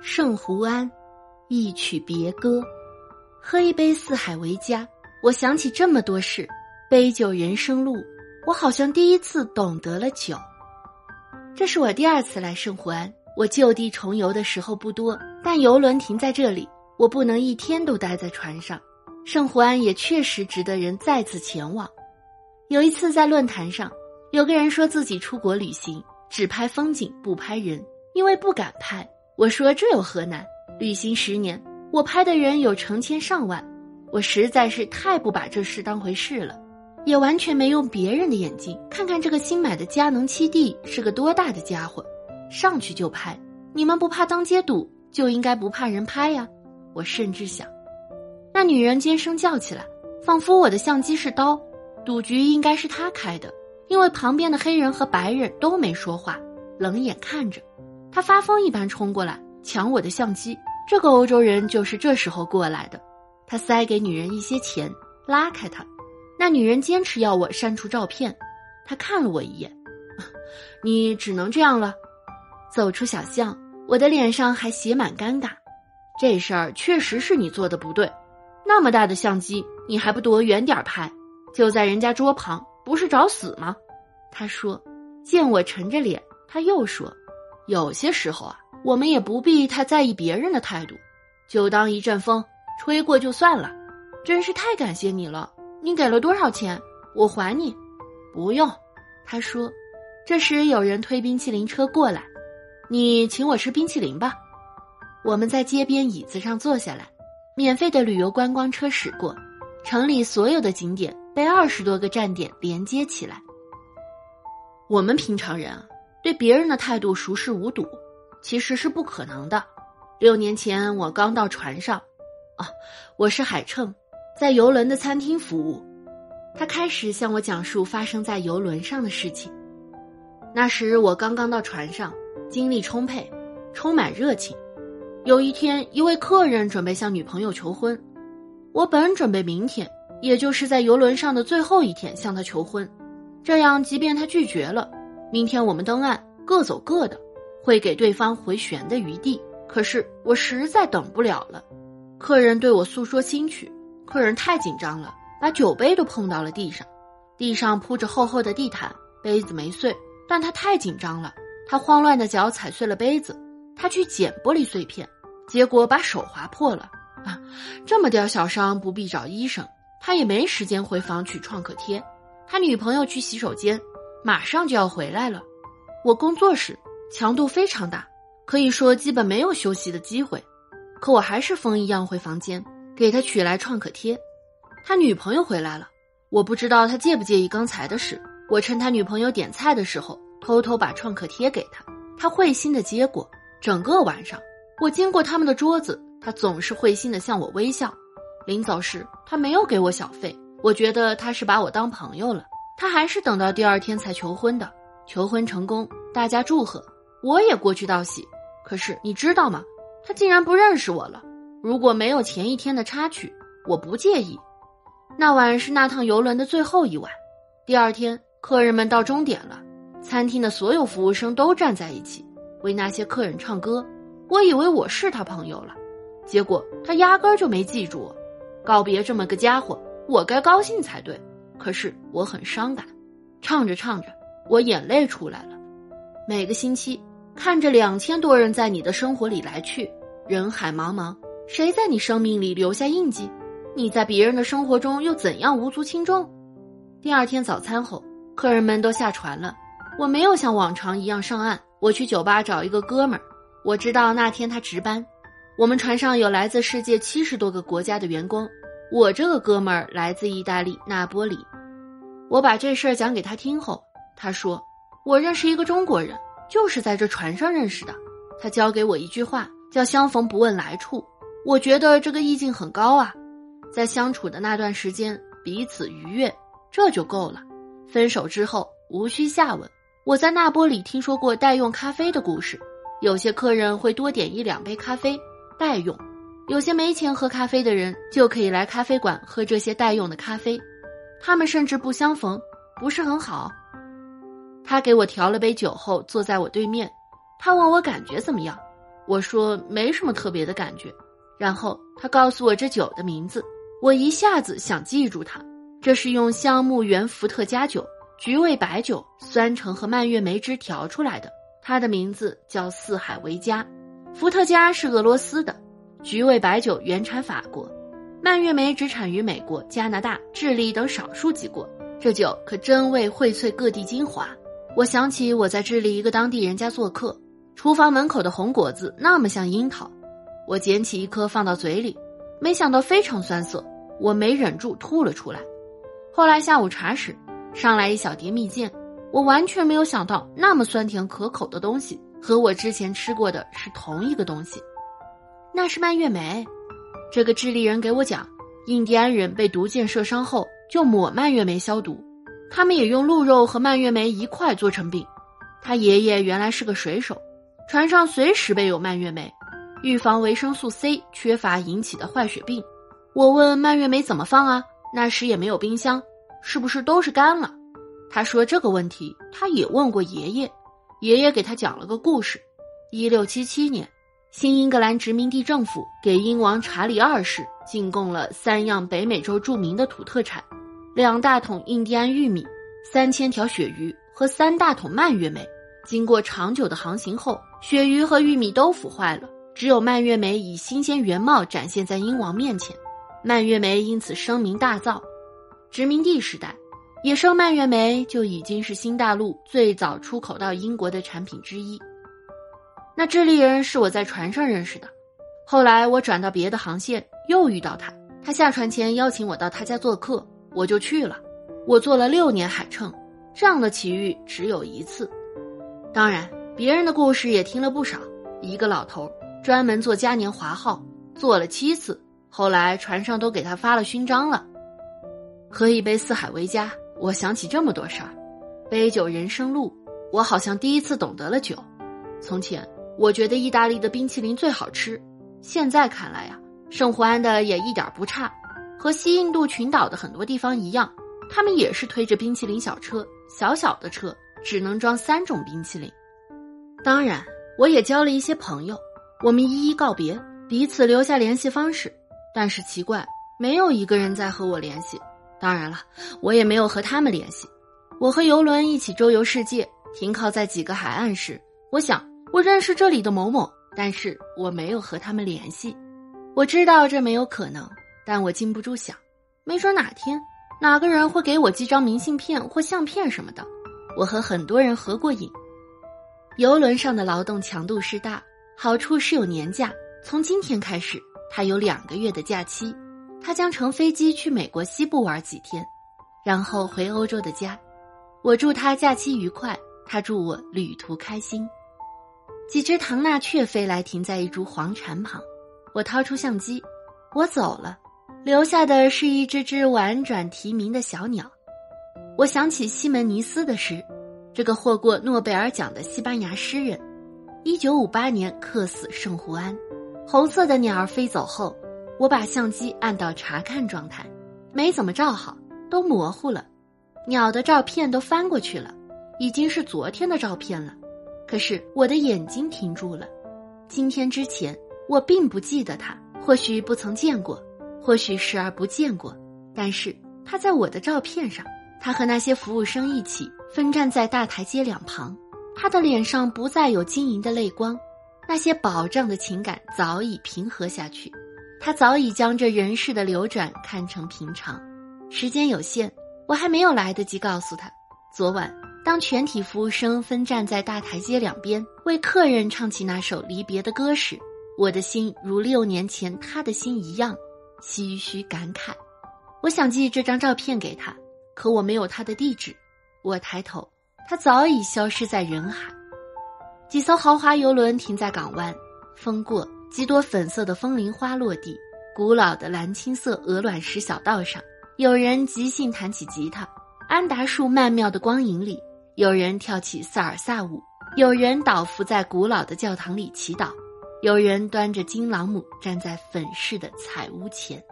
圣胡安，一曲别歌，喝一杯四海为家。我想起这么多事，杯酒人生路，我好像第一次懂得了酒。这是我第二次来圣胡安，我就地重游的时候不多，但游轮停在这里，我不能一天都待在船上。圣胡安也确实值得人再次前往。有一次在论坛上，有个人说自己出国旅行只拍风景不拍人，因为不敢拍。我说这有何难？旅行十年，我拍的人有成千上万，我实在是太不把这事当回事了，也完全没用别人的眼睛看看这个新买的佳能七 D 是个多大的家伙，上去就拍。你们不怕当街堵，就应该不怕人拍呀。我甚至想，那女人尖声叫起来，仿佛我的相机是刀，赌局应该是她开的，因为旁边的黑人和白人都没说话，冷眼看着。他发疯一般冲过来抢我的相机，这个欧洲人就是这时候过来的。他塞给女人一些钱，拉开他。那女人坚持要我删除照片，他看了我一眼，你只能这样了。走出小巷，我的脸上还写满尴尬。这事儿确实是你做的不对，那么大的相机你还不躲远点拍？就在人家桌旁，不是找死吗？他说。见我沉着脸，他又说。有些时候啊，我们也不必太在意别人的态度，就当一阵风吹过就算了。真是太感谢你了，你给了多少钱？我还你。不用，他说。这时有人推冰淇淋车过来，你请我吃冰淇淋吧。我们在街边椅子上坐下来，免费的旅游观光车驶过，城里所有的景点被二十多个站点连接起来。我们平常人啊。对别人的态度熟视无睹，其实是不可能的。六年前我刚到船上，啊，我是海乘，在游轮的餐厅服务。他开始向我讲述发生在游轮上的事情。那时我刚刚到船上，精力充沛，充满热情。有一天，一位客人准备向女朋友求婚，我本准备明天，也就是在游轮上的最后一天向他求婚，这样即便他拒绝了。明天我们登岸，各走各的，会给对方回旋的余地。可是我实在等不了了。客人对我诉说心曲，客人太紧张了，把酒杯都碰到了地上。地上铺着厚厚的地毯，杯子没碎，但他太紧张了，他慌乱的脚踩碎了杯子。他去捡玻璃碎片，结果把手划破了。啊，这么点小伤不必找医生，他也没时间回房取创可贴。他女朋友去洗手间。马上就要回来了，我工作时强度非常大，可以说基本没有休息的机会。可我还是疯一样回房间给他取来创可贴。他女朋友回来了，我不知道他介不介意刚才的事。我趁他女朋友点菜的时候，偷偷把创可贴给他，他会心的接过。整个晚上，我经过他们的桌子，他总是会心的向我微笑。临走时，他没有给我小费，我觉得他是把我当朋友了。他还是等到第二天才求婚的，求婚成功，大家祝贺，我也过去道喜。可是你知道吗？他竟然不认识我了。如果没有前一天的插曲，我不介意。那晚是那趟游轮的最后一晚。第二天，客人们到终点了，餐厅的所有服务生都站在一起为那些客人唱歌。我以为我是他朋友了，结果他压根儿就没记住我。告别这么个家伙，我该高兴才对。可是我很伤感，唱着唱着，我眼泪出来了。每个星期看着两千多人在你的生活里来去，人海茫茫，谁在你生命里留下印记？你在别人的生活中又怎样无足轻重？第二天早餐后，客人们都下船了，我没有像往常一样上岸，我去酒吧找一个哥们儿。我知道那天他值班，我们船上有来自世界七十多个国家的员工。我这个哥们儿来自意大利那波里，我把这事儿讲给他听后，他说：“我认识一个中国人，就是在这船上认识的。他教给我一句话，叫‘相逢不问来处’。我觉得这个意境很高啊，在相处的那段时间，彼此愉悦，这就够了。分手之后无需下文。我在那波里听说过代用咖啡的故事，有些客人会多点一两杯咖啡代用。”有些没钱喝咖啡的人就可以来咖啡馆喝这些代用的咖啡，他们甚至不相逢，不是很好。他给我调了杯酒后坐在我对面，他问我感觉怎么样，我说没什么特别的感觉。然后他告诉我这酒的名字，我一下子想记住它。这是用香木原伏特加酒、橘味白酒、酸橙和蔓越莓汁调出来的。它的名字叫四海为家。伏特加是俄罗斯的，菊味白酒原产法国，蔓越莓只产于美国、加拿大、智利等少数几国。这酒可真为荟萃各地精华。我想起我在智利一个当地人家做客，厨房门口的红果子那么像樱桃。我捡起一颗放到嘴里，没想到非常酸涩，我没忍住吐了出来。后来下午茶时，上来一小碟蜜饯，我完全没有想到那么酸甜可口的东西和我之前吃过的是同一个东西。那是蔓越莓。这个智利人给我讲，印第安人被毒箭射伤后就抹蔓越莓消毒，他们也用鹿肉和蔓越莓一块做成饼。他爷爷原来是个水手，船上随时备有蔓越莓。预防维生素 C 缺乏引起的坏血病。我问蔓越莓怎么放啊？那时也没有冰箱，是不是都是干了？他说这个问题他也问过爷爷，爷爷给他讲了个故事。一六七七年，新英格兰殖民地政府给英王查理二世进贡了三样北美洲著名的土特产：两大桶印第安玉米、三千条鳕鱼和三大桶蔓越莓。经过长久的航行后，鳕鱼和玉米都腐坏了。只有蔓越莓以新鲜原貌展现在英王面前，蔓越莓因此声名大噪。殖民地时代，野生蔓越莓就已经是新大陆最早出口到英国的产品之一。那智利人是我在船上认识的，后来我转到别的航线又遇到他，他下船前邀请我到他家做客，我就去了。我做了六年海乘，这样的奇遇只有一次。当然，别人的故事也听了不少。一个老头。专门做嘉年华号，做了七次，后来船上都给他发了勋章了。喝一杯四海为家，我想起这么多事儿。杯酒人生路，我好像第一次懂得了酒。从前我觉得意大利的冰淇淋最好吃，现在看来呀，圣胡安的也一点不差。和西印度群岛的很多地方一样，他们也是推着冰淇淋小车，小小的车只能装三种冰淇淋。当然，我也交了一些朋友。我们一一告别，彼此留下联系方式，但是奇怪，没有一个人在和我联系。当然了，我也没有和他们联系。我和游轮一起周游世界，停靠在几个海岸时，我想我认识这里的某某，但是我没有和他们联系。我知道这没有可能，但我禁不住想，没准哪天哪个人会给我寄张明信片或相片什么的。我和很多人合过影。游轮上的劳动强度是大。好处是有年假，从今天开始，他有两个月的假期。他将乘飞机去美国西部玩几天，然后回欧洲的家。我祝他假期愉快，他祝我旅途开心。几只唐纳雀飞来，停在一株黄蝉旁。我掏出相机，我走了，留下的是一只只婉转啼鸣的小鸟。我想起西门尼斯的诗，这个获过诺贝尔奖的西班牙诗人。一九五八年客死圣胡安，红色的鸟儿飞走后，我把相机按到查看状态，没怎么照好，都模糊了。鸟的照片都翻过去了，已经是昨天的照片了。可是我的眼睛停住了。今天之前，我并不记得他，或许不曾见过，或许视而不见过。但是他在我的照片上，他和那些服务生一起分站在大台阶两旁。他的脸上不再有晶莹的泪光，那些饱胀的情感早已平和下去。他早已将这人世的流转看成平常。时间有限，我还没有来得及告诉他。昨晚，当全体服务生分站在大台阶两边为客人唱起那首离别的歌时，我的心如六年前他的心一样，唏嘘感慨。我想寄这张照片给他，可我没有他的地址。我抬头。他早已消失在人海。几艘豪华游轮停在港湾，风过，几朵粉色的风铃花落地。古老的蓝青色鹅卵石小道上，有人即兴弹起吉他。安达树曼妙的光影里，有人跳起萨尔萨舞，有人倒伏在古老的教堂里祈祷，有人端着金朗姆站在粉饰的彩屋前。